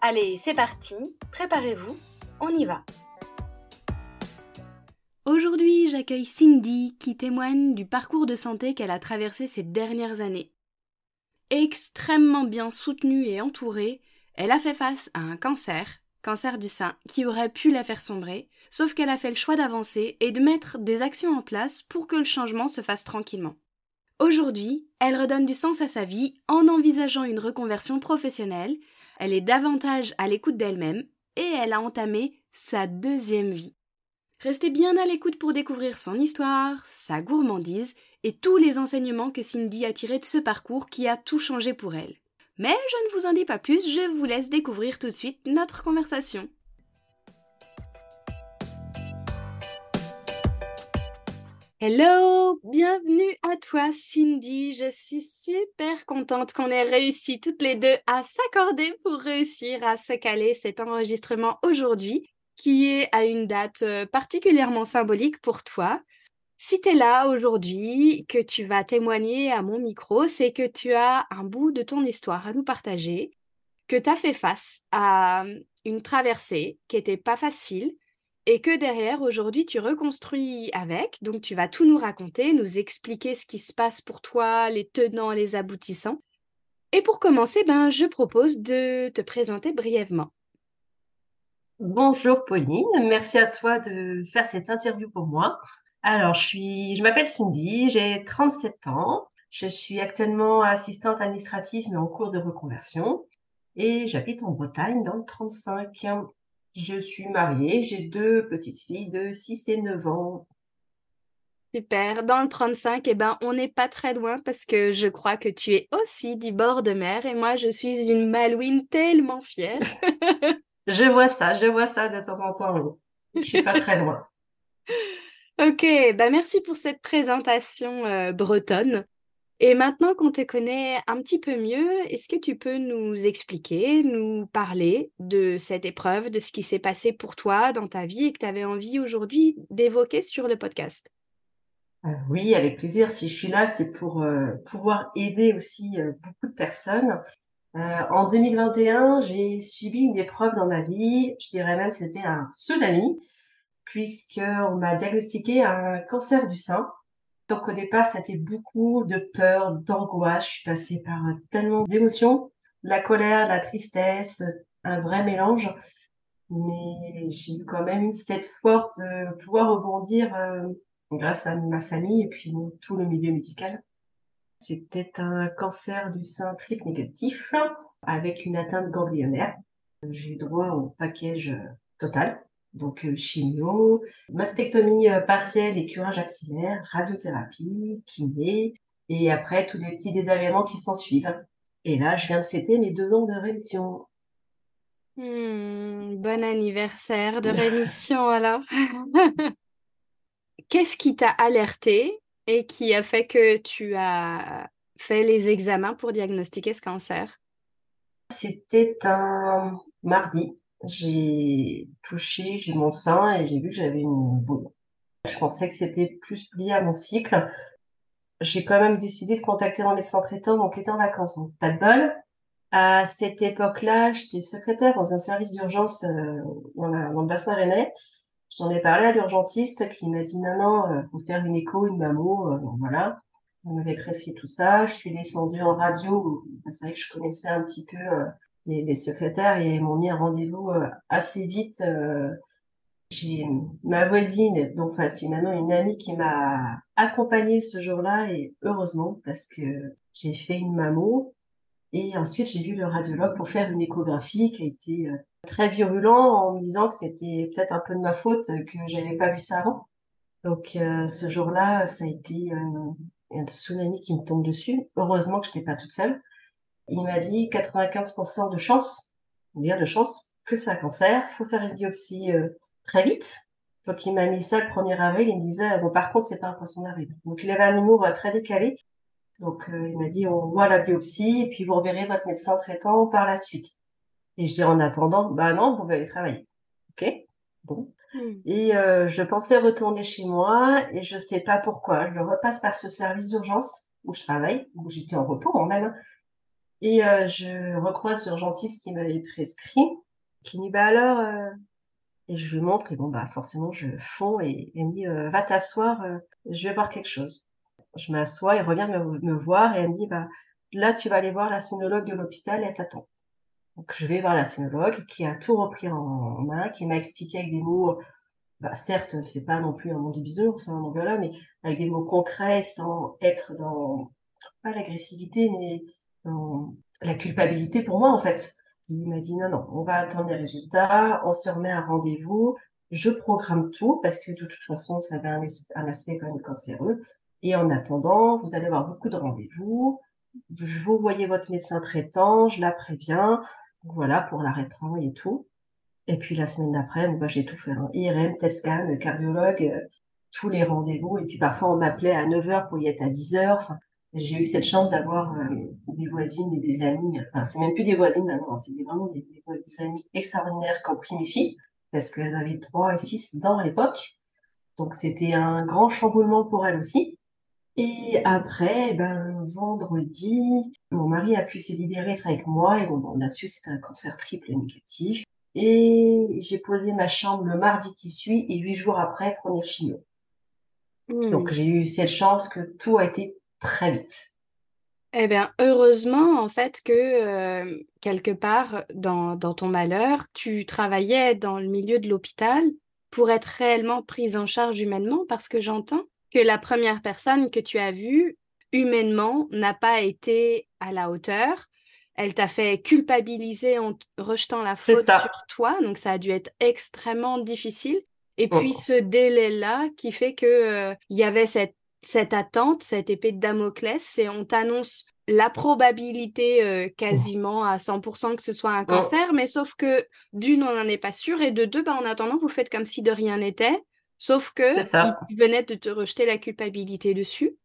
Allez, c'est parti, préparez-vous, on y va. Aujourd'hui, j'accueille Cindy qui témoigne du parcours de santé qu'elle a traversé ces dernières années. Extrêmement bien soutenue et entourée, elle a fait face à un cancer, cancer du sein, qui aurait pu la faire sombrer, sauf qu'elle a fait le choix d'avancer et de mettre des actions en place pour que le changement se fasse tranquillement. Aujourd'hui, elle redonne du sens à sa vie en envisageant une reconversion professionnelle, elle est davantage à l'écoute d'elle-même et elle a entamé sa deuxième vie. Restez bien à l'écoute pour découvrir son histoire, sa gourmandise et tous les enseignements que Cindy a tirés de ce parcours qui a tout changé pour elle. Mais je ne vous en dis pas plus, je vous laisse découvrir tout de suite notre conversation. Hello, bienvenue à toi Cindy. Je suis super contente qu'on ait réussi toutes les deux à s'accorder pour réussir à se caler cet enregistrement aujourd'hui, qui est à une date euh, particulièrement symbolique pour toi. Si tu es là aujourd'hui, que tu vas témoigner à mon micro, c'est que tu as un bout de ton histoire à nous partager, que tu as fait face à une traversée qui n'était pas facile, et que derrière, aujourd'hui, tu reconstruis avec. Donc, tu vas tout nous raconter, nous expliquer ce qui se passe pour toi, les tenants, les aboutissants. Et pour commencer, ben, je propose de te présenter brièvement. Bonjour Pauline, merci à toi de faire cette interview pour moi. Alors, je suis, je m'appelle Cindy, j'ai 37 ans. Je suis actuellement assistante administrative mais en cours de reconversion et j'habite en Bretagne dans le 35. Je suis mariée, j'ai deux petites filles de 6 et 9 ans. Super. Dans le 35, eh ben, on n'est pas très loin parce que je crois que tu es aussi du bord de mer et moi, je suis une Malouine tellement fière. je vois ça, je vois ça de temps en temps. Je suis pas très loin. ok, bah merci pour cette présentation euh, bretonne. Et maintenant qu'on te connaît un petit peu mieux, est-ce que tu peux nous expliquer, nous parler de cette épreuve, de ce qui s'est passé pour toi dans ta vie et que tu avais envie aujourd'hui d'évoquer sur le podcast? Euh, Oui, avec plaisir. Si je suis là, c'est pour euh, pouvoir aider aussi euh, beaucoup de personnes. en 2021, j'ai subi une épreuve dans ma vie. Je dirais même c'était un tsunami, puisqu'on m'a diagnostiqué un cancer du sein. Donc au départ, ça a été beaucoup de peur, d'angoisse. Je suis passée par euh, tellement d'émotions, la colère, la tristesse, un vrai mélange. Mais j'ai eu quand même cette force de pouvoir rebondir euh, grâce à ma famille et puis tout le milieu médical. C'était un cancer du sein triple négatif avec une atteinte ganglionnaire. J'ai eu droit au package euh, total donc euh, chimio, mastectomie euh, partielle et curage axillaire, radiothérapie, kiné, et après tous les petits désagréments qui s'en suivent. Et là, je viens de fêter mes deux ans de rémission. Hmm, bon anniversaire de rémission alors. Qu'est-ce qui t'a alerté et qui a fait que tu as fait les examens pour diagnostiquer ce cancer? C'était un mardi j'ai touché, j'ai mon sein et j'ai vu que j'avais une boule. Je pensais que c'était plus lié à mon cycle. J'ai quand même décidé de contacter mon médecin traitant, donc était en vacances. Donc, pas de bol. À cette époque-là, j'étais secrétaire dans un service d'urgence euh, dans, le bassin rennais. J'en ai parlé à l'urgentiste qui m'a dit non, non, euh, faut faire une écho, une mammo, euh, voilà. On m'avait prescrit tout ça. Je suis descendue en radio. C'est vrai que je connaissais un petit peu euh, les, secrétaires et m'ont mis un rendez-vous euh, assez vite. Euh, j'ai ma voisine, donc enfin c'est maintenant une amie qui m'a accompagnée ce jour-là et heureusement parce que j'ai fait une mammo et ensuite j'ai vu le radiologue pour faire une échographie qui a été euh, très virulent en me disant que c'était peut-être un peu de ma faute que j'avais pas vu ça avant. Donc ce jour-là, ça a été un tsunami qui me tombe dessus. Heureusement que je n'étais pas toute seule. Il m'a dit 95% de chance y a de chance que c'est un cancer. Faut faire une biopsie euh, très vite. Donc il m'a mis ça le 1er avril. Il me disait bon par contre c'est pas un poisson d'avril. Donc il avait un humour très décalé. Donc il m'a dit on voit la biopsie et puis vous reverrez votre médecin traitant par la suite. Et je dis en attendant bah non vous pouvez aller travailler. Ok? Bon. Hmm. Et je pensais retourner chez moi et je sais pas pourquoi. Je repasse par ce service d'urgence où je travaille, où j'étais en repos en même. Et euh, je recroise l'urgentiste qui m'avait prescrit, qui me dit bah alors, euh, et je lui montre et bon bah forcément je fonds et elle me dit euh, va t'asseoir, je vais voir quelque chose. Je m'assois, il revient me, voir et elle me dit bah là tu vas aller voir la sinologue de l'hôpital, elle t'attend. Donc je vais voir la sinologue qui a tout repris en main, qui m'a expliqué avec des mots bah, certes, c'est pas non plus un monde du bisounours, c'est un là mais avec des mots concrets, sans être dans, pas l'agressivité, mais dans la culpabilité pour moi, en fait. Il m'a dit, non, non, on va attendre les résultats, on se remet à rendez-vous, je programme tout, parce que de toute façon, ça avait un, un aspect quand même cancéreux. Et en attendant, vous allez avoir beaucoup de rendez-vous, vous voyez votre médecin traitant, je la préviens, voilà, pour l'arrêt et tout. Et puis la semaine d'après, bah, j'ai tout fait. Hein. IRM, TEP scan, cardiologue, euh, tous les rendez-vous. Et puis parfois, on m'appelait à 9h pour y être à 10h. Enfin, j'ai eu cette chance d'avoir euh, des voisines et des amis. Enfin, c'est même plus des voisines maintenant, c'est vraiment des, des, amis extraordinaires qui ont pris mes filles, parce qu'elles avaient 3 et 6 ans à l'époque. Donc c'était un grand chamboulement pour elles aussi. Et après, ben, vendredi, mon mari a pu se libérer, être avec moi, et bon, on a su que c'était un cancer triple négatif. Et j'ai posé ma chambre le mardi qui suit et huit jours après, première chimio. Hmm. Donc j'ai eu cette chance que tout a été très vite. Eh bien, heureusement, en fait, que euh, quelque part dans, dans, ton malheur, tu travaillais dans le milieu de l'hôpital pour être réellement prise en charge humainement, parce que j'entends que la première personne que tu as vue, humainement, n'a pas été à la hauteur, elle t'a fait culpabiliser en rejetant la faute sur toi, donc ça a dû être extrêmement difficile. Et puis oh. ce délai-là qui fait que euh, y avait cette, cette attente, cette épée de Damoclès, c'est on t'annonce la probabilité euh, quasiment à 100% que ce soit un cancer, mais sauf que d'une, on n'en est pas sûr, et de deux, bah, en attendant, vous faites comme si de rien n'était, sauf que il venait de te rejeter la culpabilité dessus.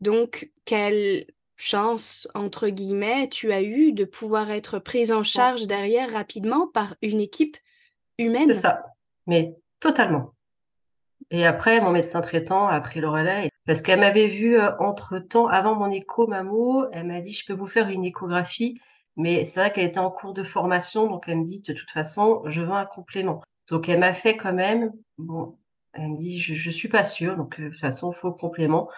Donc, quelle chance, entre guillemets, tu as eu de pouvoir être prise en charge derrière rapidement par une équipe humaine. C'est ça, mais totalement. Et après, mon médecin traitant a pris le relais parce qu'elle m'avait vu euh, entre-temps, avant mon écho mammo, elle m'a dit, je peux vous faire une échographie, mais c'est vrai qu'elle était en cours de formation, donc elle me dit, de toute façon, je veux un complément. Donc elle m'a fait quand même, bon, elle me dit, je, je suis pas sûre, donc euh, de toute façon, il faut complément.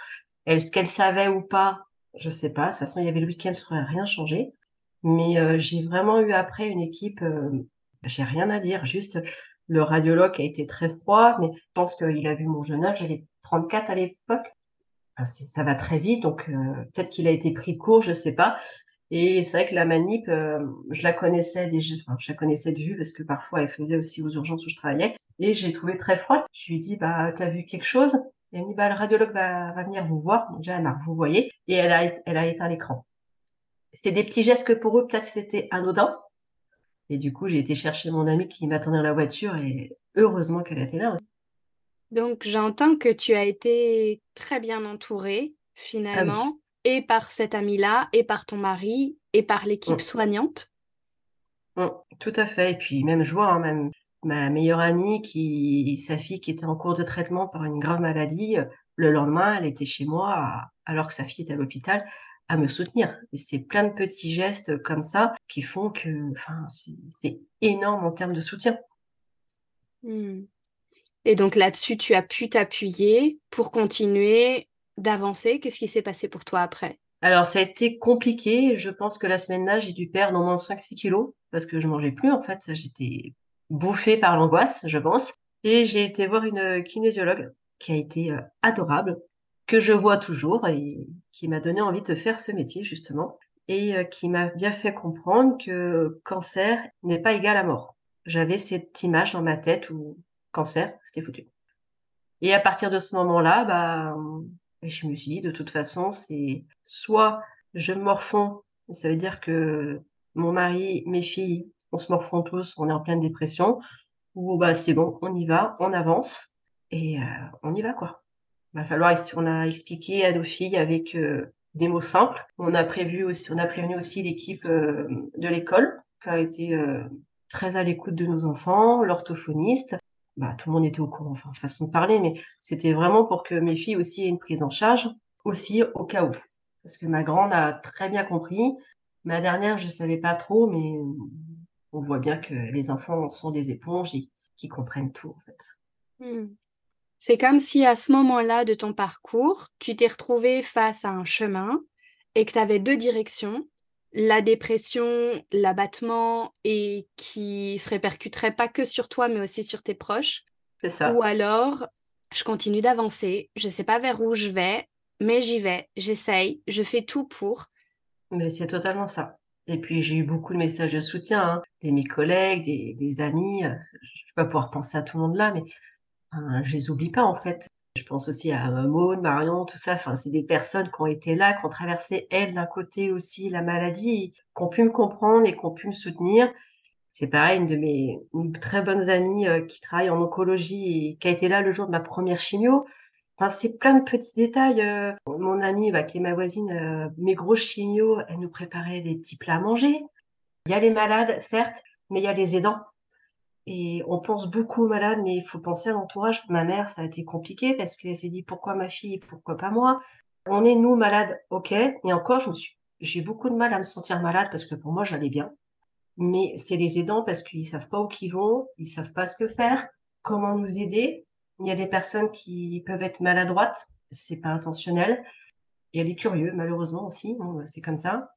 Est-ce qu'elle savait ou pas je sais pas. De toute façon, il y avait le week-end, ça n'aurait rien changé. Mais euh, j'ai vraiment eu après une équipe, j'ai rien à dire, juste le radiologue a été très froid, mais je pense qu'il a vu mon jeune âge, j'avais 34 à l'époque. Ça va très vite, donc euh, peut-être qu'il a été pris court, je sais pas. Et c'est vrai que la manip, je la connaissais déjà, je la connaissais de vue parce que parfois elle faisait aussi aux urgences où je travaillais. Et j'ai trouvé très froide. Je lui ai dit, bah, t'as vu quelque chose? Et elle me dit, bah, le radiologue va, venir vous voir. Déjà, elle m'a vous voyez. Et elle a, elle a éteint l'écran. C'est des petits gestes que pour eux, peut-être c'était anodin. Et du coup, j'ai été chercher mon amie qui m'attendait dans la voiture et heureusement qu'elle était là. Donc, j'entends que tu as été très bien entourée, finalement, ah et par cette amie-là, et par ton mari, et par l'équipe mm. soignante. Mm, tout à fait. Et puis, même je vois, hein, même ma meilleure amie qui, sa fille qui était en cours de traitement par une grave maladie, le lendemain, elle était chez moi alors que sa fille était à l'hôpital à me soutenir. Et c'est plein de petits gestes comme ça qui font que, enfin, c'est énorme en termes de soutien. Hmm. Et donc là-dessus, tu as pu t'appuyer pour continuer d'avancer. Qu'est-ce qui s'est passé pour toi après? Alors, ça a été compliqué. Je pense que la semaine-là, j'ai dû perdre au moins 5-6 kilos parce que je mangeais plus, en fait. J'étais bouffée par l'angoisse, je pense. Et j'ai été voir une kinésiologue qui a été euh, adorable, que je vois toujours et qui m'a donné envie de faire ce métier, justement, et euh, qui m'a bien fait comprendre que cancer n'est pas égal à mort. J'avais cette image dans ma tête où cancer, c'était foutu. Et à partir de ce moment-là, bah, je me suis dit, de toute façon, c'est soit je morfonds, ça veut dire que mon mari, mes filles on se morfond tous, on est en pleine dépression, ou bah c'est bon, on y va, on avance et euh, on y va quoi. Il va falloir, on a expliqué à nos filles avec euh, des mots simples. On a prévu aussi, on a prévenu aussi l'équipe euh, de l'école qui a été très à l'écoute de nos enfants, l'orthophoniste. Bah, tout le monde était au courant, enfin, façon de parler, mais c'était vraiment pour que mes filles aussi aient une prise en charge, aussi au cas où. Parce que ma grande a très bien compris. Ma dernière, je savais pas trop, mais on voit bien que les enfants sont des éponges et qui comprennent tout, en fait. Hmm. C'est comme si à ce moment-là de ton parcours, tu t'es retrouvé face à un chemin et que tu avais deux directions, la dépression, l'abattement et qui se répercuterait pas que sur toi mais aussi sur tes proches. C'est ça. Ou alors, je continue d'avancer, je sais pas vers où je vais, mais j'y vais, j'essaye, je fais tout pour. Mais c'est totalement ça. Et puis j'ai eu beaucoup de messages de soutien, hein, des mes collègues, des, des amis. Euh, je vais pas pouvoir penser à tout le monde là, mais enfin, je les oublie pas en fait. Je pense aussi à Maud, Marion, tout ça. Enfin, c'est des personnes qui ont été là, qui ont traversé elles d'un côté aussi la maladie, qui ont pu me comprendre et qui ont pu me soutenir. C'est pareil, une de mes très bonnes amies euh, qui travaille en oncologie et qui a été là le jour de ma première chimio. Enfin, c'est plein de petits détails. Euh. mon amie, bah, qui est ma voisine, euh, mes gros chimios, elle nous préparait des petits plats à manger. Il y a les malades, certes, mais il y a les aidants. Et on pense beaucoup aux malades, mais il faut penser à l'entourage. Ma mère, ça a été compliqué parce qu'elle s'est dit pourquoi ma fille, pourquoi pas moi? On est nous malades, ok. Et encore, je me suis, j'ai beaucoup de mal à me sentir malade parce que pour moi, j'allais bien. Mais c'est les aidants parce qu'ils savent pas où qu'ils vont, ils savent pas ce que faire, comment nous aider. Il y a des personnes qui peuvent être maladroites, c'est pas intentionnel. Il y a des curieux, malheureusement aussi, c'est comme ça.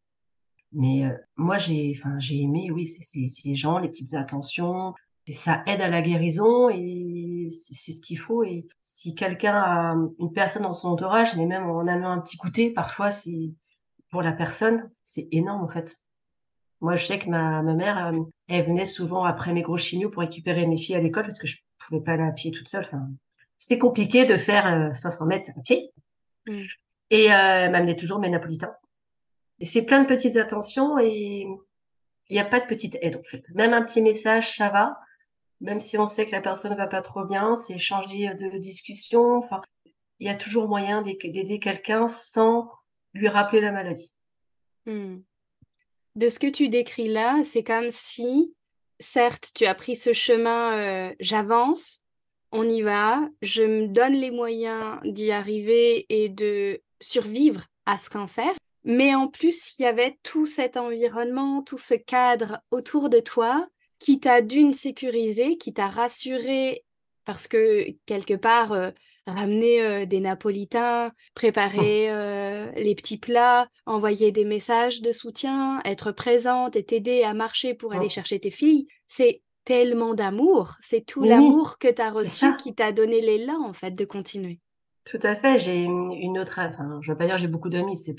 Mais euh, moi, j'ai, enfin, j'ai aimé, oui, c'est les gens, les petites attentions, ça aide à la guérison et c'est ce qu'il faut. Et si quelqu'un a une personne dans son entourage, mais même en amenant un petit goûter, parfois c'est pour la personne, c'est énorme en fait. Moi, je sais que ma, ma mère, euh, elle venait souvent après mes gros chimios pour récupérer mes filles à l'école parce que je pouvais pas aller à pied toute seule. Enfin, c'était compliqué de faire 500 euh, mètres à pied. Mm. Et euh, elle m'amenait toujours mes napolitains. Et c'est plein de petites attentions et il n'y a pas de petite aide en fait. Même un petit message, ça va même si on sait que la personne ne va pas trop bien, c'est changer de discussion. Enfin, il y a toujours moyen d'aider quelqu'un sans lui rappeler la maladie. Hmm. De ce que tu décris là, c'est comme si, certes, tu as pris ce chemin, euh, j'avance, on y va, je me donne les moyens d'y arriver et de survivre à ce cancer. Mais en plus, il y avait tout cet environnement, tout ce cadre autour de toi qui t'a d'une sécurisé, qui t'a rassuré parce que quelque part, euh, ramener euh, des napolitains, préparer euh, les petits plats, envoyer des messages de soutien, être présente et t'aider à marcher pour aller chercher tes filles, c'est tellement d'amour, c'est tout l'amour que tu as reçu qui t'a donné l'élan en fait de continuer. Tout à fait. J'ai une autre, enfin, je veux pas dire j'ai beaucoup d'amis, c'est,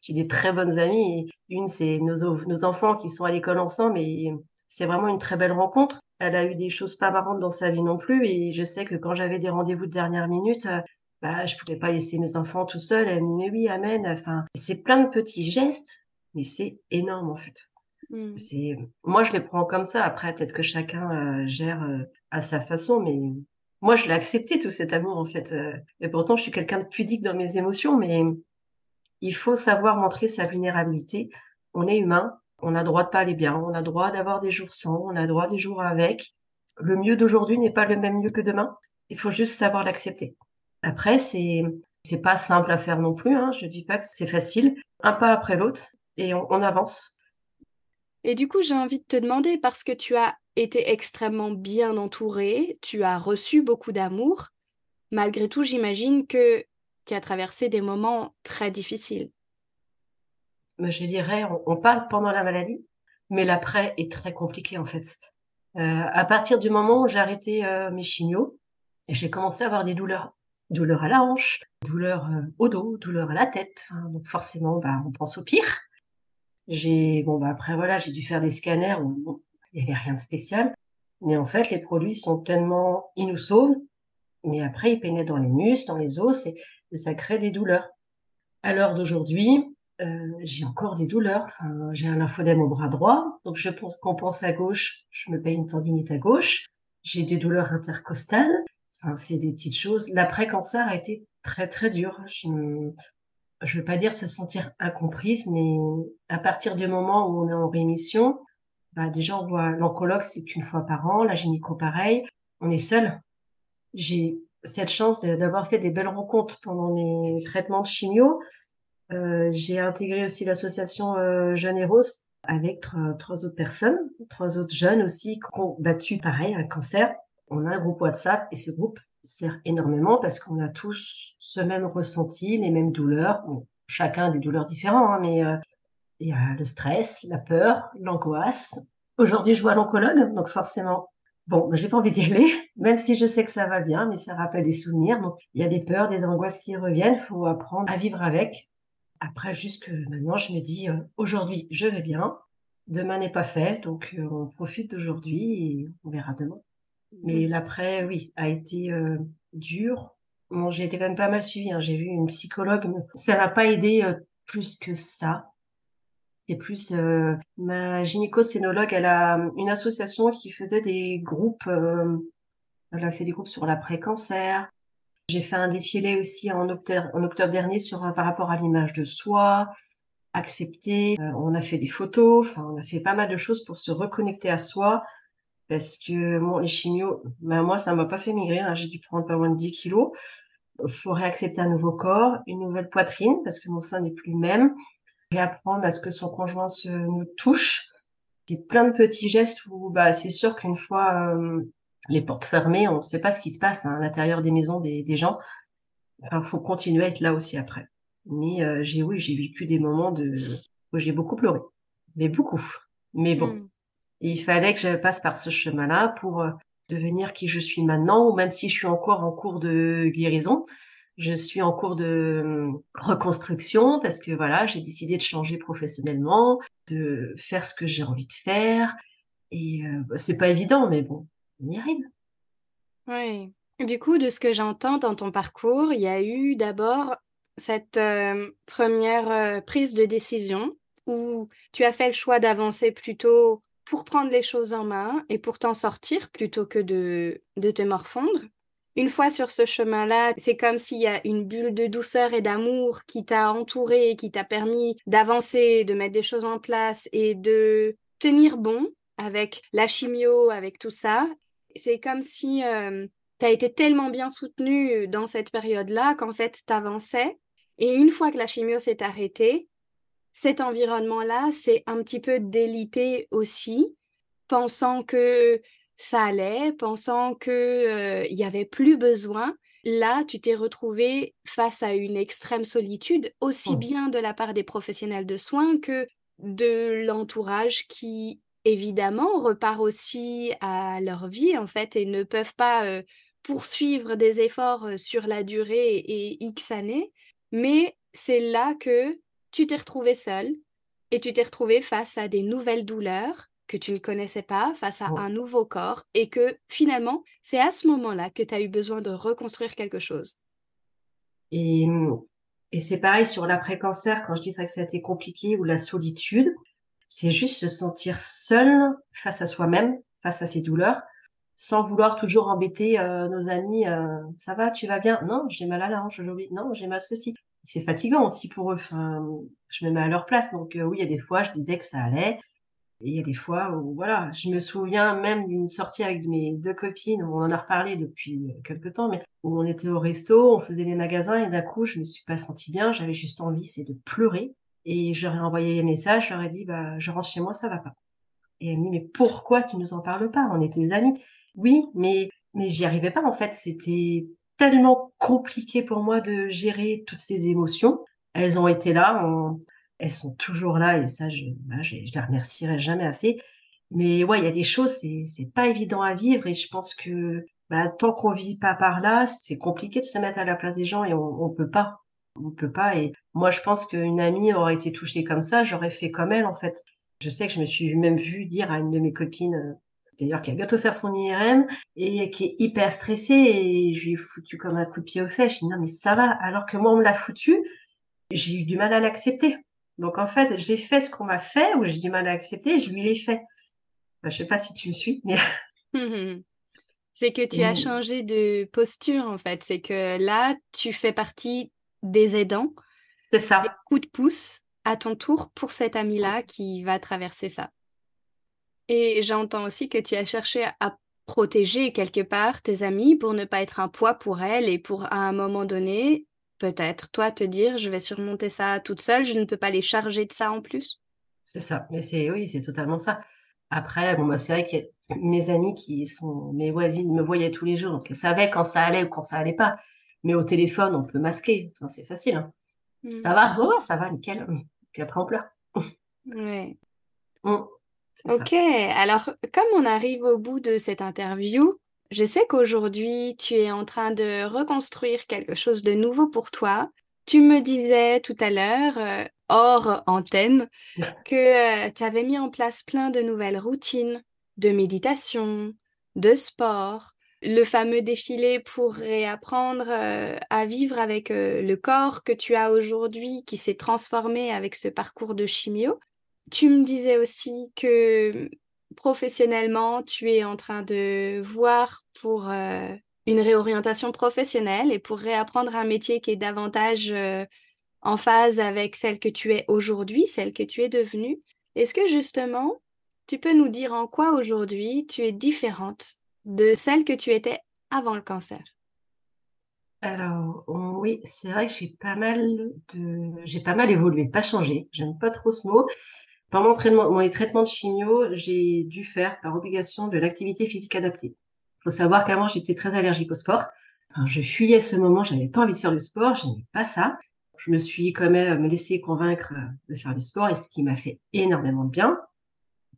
j'ai des très bonnes amies. Une, c'est nos, nos enfants qui sont à l'école ensemble et c'est vraiment une très belle rencontre. Elle a eu des choses pas marrantes dans sa vie non plus et je sais que quand j'avais des rendez-vous de dernière minute, euh, bah je pouvais pas laisser mes enfants tout seuls. Elle me dit mais oui, amen. Enfin, c'est plein de petits gestes, mais c'est énorme en fait. Mmh. C'est moi je les prends comme ça. Après peut-être que chacun euh, gère euh, à sa façon, mais moi je l'ai accepté tout cet amour en fait. et pourtant je suis quelqu'un de pudique dans mes émotions, mais il faut savoir montrer sa vulnérabilité. On est humain, on a droit de pas aller bien, on a droit d'avoir des jours sans, on a droit des jours avec. Le mieux d'aujourd'hui n'est pas le même mieux que demain. Il faut juste savoir l'accepter. Après, c'est c'est pas simple à faire non plus. Hein. Je dis pas que c'est facile. Un pas après l'autre et on, on avance. Et du coup, j'ai envie de te demander parce que tu as été extrêmement bien entouré, tu as reçu beaucoup d'amour. Malgré tout, j'imagine que tu as traversé des moments très difficiles je dirais, on, parle pendant la maladie, mais l'après est très compliqué en fait. Euh, à partir du moment où j'ai arrêté euh, mes chimios, et j'ai commencé à avoir des douleurs, douleurs à la hanche, douleurs euh, au dos, douleurs à la tête. donc forcément, bah, on pense au pire. J'ai bon bah après voilà, j'ai dû faire des scanners où il n'y avait rien de spécial, mais en fait les produits sont tellement ils nous sauvent, mais après ils pénètrent dans les muscles, dans les os et, et ça crée des douleurs. À l'heure d'aujourd'hui, euh, j'ai encore des douleurs. j'ai un lymphodème au bras droit, donc je pense qu'on pense à gauche, je me paye une tendinite à gauche. J'ai des douleurs intercostales. Enfin, c'est des petites choses. L'après-cancer a été très très dur. Je ne je veux pas dire se sentir incomprise, mais à partir du moment où on est en rémission, bah déjà on voit l'oncologue, c'est qu'une fois par an, la gynéco pareil, on est seul. J'ai cette chance d'avoir fait des belles rencontres pendant mes traitements de chimio. Euh, j'ai intégré aussi l'association euh, Jeunes et Roses avec trois, autres personnes, trois autres jeunes aussi qui ont battu pareil un cancer. On a un groupe WhatsApp et ce groupe sert énormément parce qu'on a tous ce même ressenti, les mêmes douleurs. Bon, chacun des douleurs différentes, hein, mais euh, il y a le stress, la peur, l'angoisse. Aujourd'hui, je vois l'oncologue, donc forcément, bon, j'ai pas envie d'y aller, même si je sais que ça va bien, mais ça rappelle des souvenirs. Donc, il y a des peurs, des angoisses qui reviennent. Faut apprendre à vivre avec. Après, juste que maintenant, je me dis, euh, aujourd'hui, je vais bien. Demain n'est pas fait, donc euh, on profite d'aujourd'hui et on verra demain. Mais l'après, oui, a été euh, dur. Bon, j'ai été quand même pas mal suivie. Hein. J'ai vu une psychologue, mais ça m'a pas aidé plus que ça. C'est plus euh, ma gynéco-scénologue, elle a une association qui faisait des groupes. Euh, elle a fait des groupes sur l'après-cancer. J'ai fait un défilé aussi en octobre, dernier sur par rapport à l'image de soi, accepter. Euh, on a fait des photos. Enfin, on a fait pas mal de choses pour se reconnecter à soi. Parce que les chimios, ben moi, ça m'a pas fait migrer. Hein. J'ai dû prendre pas moins de 10 kilos. Faut réaccepter un nouveau corps, une nouvelle poitrine, parce que mon sein n'est plus le même apprendre à ce que son conjoint se nous touche. C'est plein de petits gestes où bah, c'est sûr qu'une fois euh, les portes fermées, on ne sait pas ce qui se passe hein, à l'intérieur des maisons des, des gens. Enfin, faut continuer à être là aussi après. Mais euh, j'ai oui, j'ai vécu des moments de où j'ai beaucoup pleuré, mais beaucoup. Mais bon, hmm. il fallait que je passe par ce chemin-là pour euh, devenir qui je suis maintenant, ou même si je suis encore en cours de guérison, je suis en cours de hum, reconstruction parce que voilà, j'ai décidé de changer professionnellement, de faire ce que j'ai envie de faire. Et euh, bah, c'est pas évident, mais bon, Oui. Du coup, de ce que j'entends dans ton parcours, il y a eu d'abord cette euh, première euh, prise de décision où tu as fait le choix d'avancer plutôt pour prendre les choses en main et pour t'en sortir plutôt que de, de te morfondre. Une fois sur ce chemin-là, c'est comme s'il y a une bulle de douceur et d'amour qui t'a entouré, qui t'a permis d'avancer, de mettre des choses en place et de tenir bon avec la chimio, avec tout ça. C'est comme si euh, tu as été tellement bien soutenu dans cette période-là qu'en fait, tu avançais. Et une fois que la chimio s'est arrêtée, cet environnement-là s'est un petit peu délité aussi, pensant que ça allait, pensant qu'il euh, n'y avait plus besoin. Là, tu t'es retrouvé face à une extrême solitude, aussi oh. bien de la part des professionnels de soins que de l'entourage qui, évidemment, repart aussi à leur vie, en fait, et ne peuvent pas euh, poursuivre des efforts sur la durée et X années. Mais c'est là que tu t'es retrouvé seul et tu t'es retrouvé face à des nouvelles douleurs que tu ne connaissais pas face à un nouveau corps et que finalement, c'est à ce moment-là que tu as eu besoin de reconstruire quelque chose. Et, et c'est pareil sur l'après-cancer, quand je dis que ça a été compliqué ou la solitude, c'est juste se sentir seul face à soi-même, face à ses douleurs, sans vouloir toujours embêter euh, nos amis. Euh, ça va, tu vas bien? Non, j'ai mal à la hanche aujourd'hui. Non, j'ai mal ceci. C'est fatigant aussi pour eux. Enfin, je me mets à leur place. Donc euh, oui, il y a des fois, je disais que ça allait. Et il y a des fois où, voilà, je me souviens même d'une sortie avec mes deux copines, on en a reparlé depuis quelques temps, mais où on était au resto, on faisait les magasins et d'un coup, je me suis pas sentie bien, j'avais juste envie, c'est de pleurer. Et j'aurais envoyé un message, j'aurais dit, bah, je rentre chez moi, ça va pas. Et elle me dit, mais pourquoi tu nous en parles pas? On était des amis. Oui, mais, mais j'y arrivais pas, en fait. C'était tellement compliqué pour moi de gérer toutes ces émotions. Elles ont été là, elles sont toujours là et ça, je, bah, je, je les remercierai jamais assez. Mais ouais, il y a des choses, c'est, c'est pas évident à vivre et je pense que bah, tant qu'on vit pas par là, c'est compliqué de se mettre à la place des gens et on, on peut pas. On peut pas. Et moi, je pense qu'une amie aurait été touchée comme ça, j'aurais fait comme elle, en fait. Je sais que je me suis même vue dire à une de mes copines, euh, d'ailleurs, qui a bientôt faire son IRM et qui est hyper stressée et je lui ai foutu comme un coup de pied aux fesses. Je dis non, mais ça va. Alors que moi, on me l'a foutu, j'ai eu du mal à l'accepter Donc en fait, j'ai fait ce qu'on m'a fait, ou j'ai du mal à accepter, je lui l'ai fait. Je je sais pas si tu me suis, mais C'est que tu as changé de posture en fait. C'est que là, tu fais partie des aidants, c'est ça. des coups de pouce à ton tour pour cet ami-là qui va traverser ça. Et j'entends aussi que tu as cherché à protéger quelque part tes amis pour ne pas être un poids pour elles et pour à un moment donné, peut-être toi te dire je vais surmonter ça toute seule, je ne peux pas les charger de ça en plus. C'est ça. Mais c'est oui, c'est totalement ça. Après, bon, bah, c'est vrai que mes amis qui sont mes voisines me voyaient tous les jours, donc elles savaient quand ça allait ou quand ça allait pas. Mais au téléphone, on peut masquer. Enfin, c'est facile. Hein. Hmm. Ça va? Oh, ça va, nickel. Puis après, on pleure. Ouais. Mm. Ok, alors comme on arrive au bout de cette interview, je sais qu'aujourd'hui tu es en train de reconstruire quelque chose de nouveau pour toi. Tu me disais tout à l'heure, euh, hors antenne, que tu avais mis en place plein de nouvelles routines, de méditation, de sport, le fameux défilé pour réapprendre euh, à vivre avec euh, le corps que tu as aujourd'hui qui s'est transformé avec ce parcours de chimio. Tu me disais aussi que professionnellement, tu es en train de voir pour euh, une réorientation professionnelle et pour réapprendre un métier qui est davantage en phase avec celle que tu es aujourd'hui, celle que tu es devenue. Est-ce que justement, tu peux nous dire en quoi aujourd'hui tu es différente? De celle que tu étais avant le cancer? Alors, oui, c'est vrai que j'ai pas mal de, j'ai pas mal évolué, pas changé. J'aime pas trop ce mot. Pendant mon mon traitements de chimio, j'ai dû faire par obligation de l'activité physique adaptée. Il faut savoir qu'avant, j'étais très allergique au sport. Je fuyais ce moment, j'avais pas envie de faire du sport, je n'aimais pas ça. Je me suis quand même laissé convaincre de faire du sport et ce qui m'a fait énormément de bien.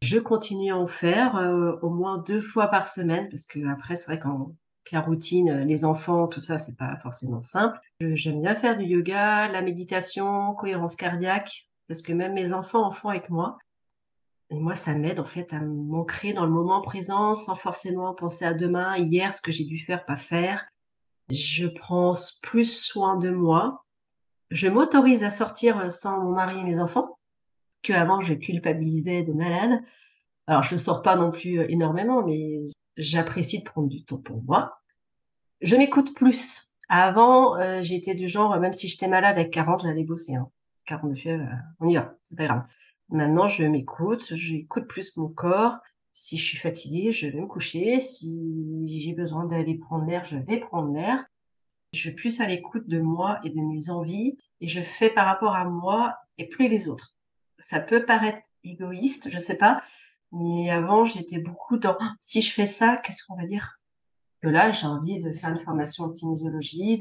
Je continue à en faire euh, au moins deux fois par semaine parce que après, c'est vrai qu'en que la routine, les enfants, tout ça, c'est pas forcément simple. J'aime bien faire du yoga, la méditation, cohérence cardiaque, parce que même mes enfants en font avec moi. Et moi, ça m'aide en fait à m'ancrer dans le moment présent sans forcément penser à demain, hier, ce que j'ai dû faire, pas faire. Je prends plus soin de moi. Je m'autorise à sortir sans mon mari et mes enfants, que avant je culpabilisais de malade. Alors, je sors pas non plus énormément, mais j'apprécie de prendre du temps pour moi. Je m'écoute plus. Avant, euh, j'étais du genre, même si j'étais malade avec 40, j'allais bosser. Hein. 40 fièvre, euh, on y va, c'est pas grave. Maintenant, je m'écoute, j'écoute plus mon corps. Si je suis fatiguée, je vais me coucher. Si j'ai besoin d'aller prendre l'air, je vais prendre l'air. Je suis plus à l'écoute de moi et de mes envies et je fais par rapport à moi et plus les autres. Ça peut paraître égoïste, je sais pas, mais avant, j'étais beaucoup dans si je fais ça, qu'est-ce qu'on va dire? Là, j'ai envie de faire une formation en kinésiologie,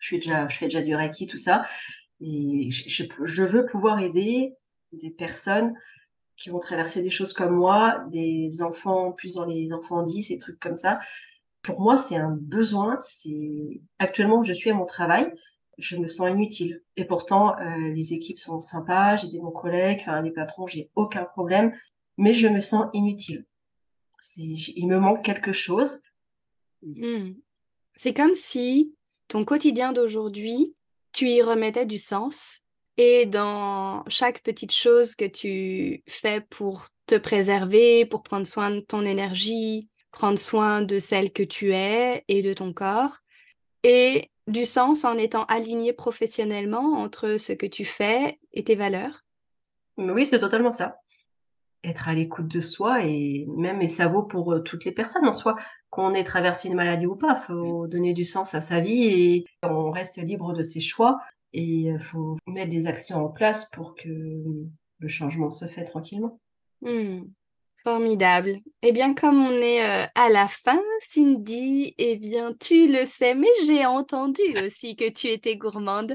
je fais déjà du Reiki, tout ça. Et je, veux pouvoir aider des personnes qui vont traverser des choses comme moi, des enfants, plus dans les enfants 10 et trucs comme ça. Pour moi, c'est un besoin. Actuellement, je suis à mon travail, je me sens inutile. Et pourtant, euh, les équipes sont sympas, j'ai des bons collègues, les patrons, j'ai aucun problème, mais je me sens inutile. Il me manque quelque chose. Hmm. C'est comme si ton quotidien d'aujourd'hui, tu y remettais du sens et dans chaque petite chose que tu fais pour te préserver, pour prendre soin de ton énergie, prendre soin de celle que tu es et de ton corps, et du sens en étant aligné professionnellement entre ce que tu fais et tes valeurs. Oui, c'est totalement ça. Être à l'écoute de soi et même, et ça vaut pour euh, toutes les personnes en soi, qu'on ait traversé une maladie ou pas, faut donner du sens à sa vie et on reste libre de ses choix et il faut mettre des actions en place pour que le changement se fait tranquillement. Hmm. Formidable. Eh bien, comme on est euh, à la fin, Cindy, eh bien, tu le sais, mais j'ai entendu aussi que tu étais gourmande.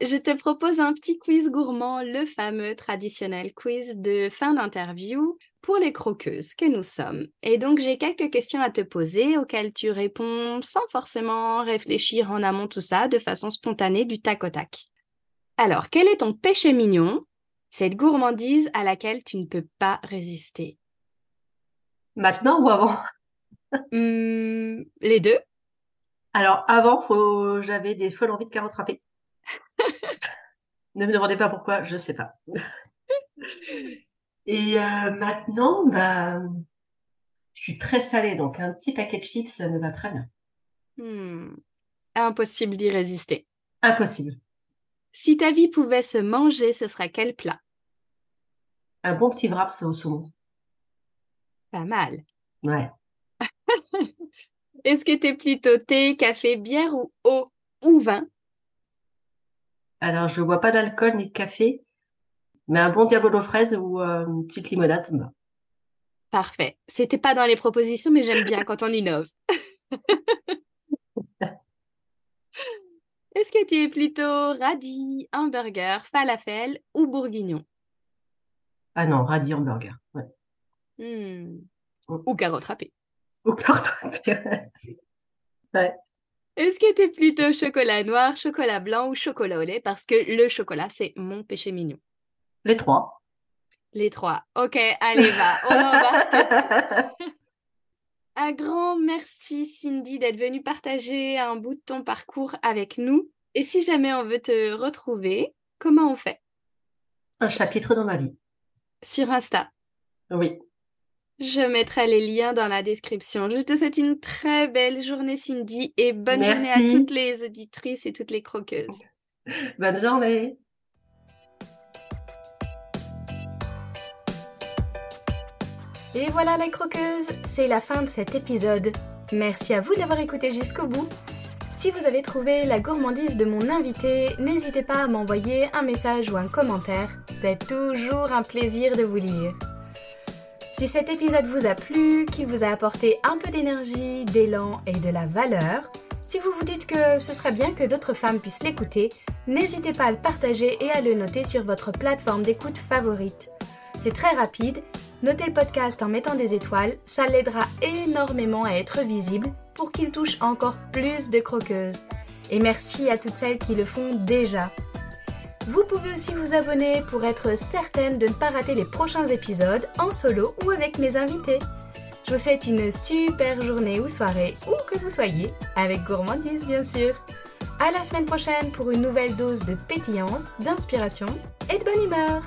Je te propose un petit quiz gourmand, le fameux traditionnel quiz de fin d'interview pour les croqueuses que nous sommes. Et donc, j'ai quelques questions à te poser auxquelles tu réponds sans forcément réfléchir en amont tout ça, de façon spontanée, du tac au tac. Alors, quel est ton péché mignon, cette gourmandise à laquelle tu ne peux pas résister Maintenant ou avant? Hmm, Les deux Alors avant, faut... j'avais des folles envies de carottes râpées. Ne me demandez pas pourquoi, je sais pas. Et euh, maintenant, bah, je suis très salée, donc un petit paquet de chips, ça me va très bien. Hmm. Impossible d'y résister. Impossible. Si ta vie pouvait se manger, ce serait quel plat? Un bon petit wraps au saumon. Pas mal. Ouais. Est-ce que t'es plutôt thé, café, bière ou eau ou vin? Alors, je bois pas d'alcool ni de café, mais un bon diabolo fraise ou euh, une petite limonade, ça me va. Parfait. C'était pas dans les propositions, mais j'aime bien quand on innove. Est-ce que tu es plutôt radis, hamburger, falafel ou bourguignon? Ah non, radis hamburger. Ouais. Hmm. Mm. Ou carotte râpée. Ou râpée. ouais. Est-ce que tu es plutôt chocolat noir, chocolat blanc ou chocolat au lait? Parce que le chocolat, c'est mon péché mignon. Les trois. Les trois. Ok, allez, va, on embarque. Un grand merci Cindy d'être venue partager un bout de ton parcours avec nous. Et si jamais on veut te retrouver, comment on fait? Un chapitre dans ma vie. Sur Insta. Oui. Je mettrai les liens dans la description. Je te souhaite une très belle journée Cindy et bonne Merci. journée à toutes les auditrices et toutes les croqueuses. Bonne journée. Et voilà les croqueuses, c'est la fin de cet épisode. Merci à vous d'avoir écouté jusqu'au bout. Si vous avez trouvé la gourmandise de mon invité, n'hésitez pas à m'envoyer un message ou un commentaire. C'est toujours un plaisir de vous lire. Si cet épisode vous a plu, qu'il vous a apporté un peu d'énergie, d'élan et de la valeur, si vous vous dites que ce serait bien que d'autres femmes puissent l'écouter, n'hésitez pas à le partager et à le noter sur votre plateforme d'écoute favorite. C'est très rapide Notez le podcast en mettant des étoiles, ça l'aidera énormément à être visible pour qu'il touche encore plus de croqueuses. Et merci à toutes celles qui le font déjà. Vous pouvez aussi vous abonner pour être certaine de ne pas rater les prochains épisodes en solo ou avec mes invités. Je vous souhaite une super journée ou soirée, où que vous soyez, avec gourmandise bien sûr. À la semaine prochaine pour une nouvelle dose de pétillance, d'inspiration et de bonne humeur.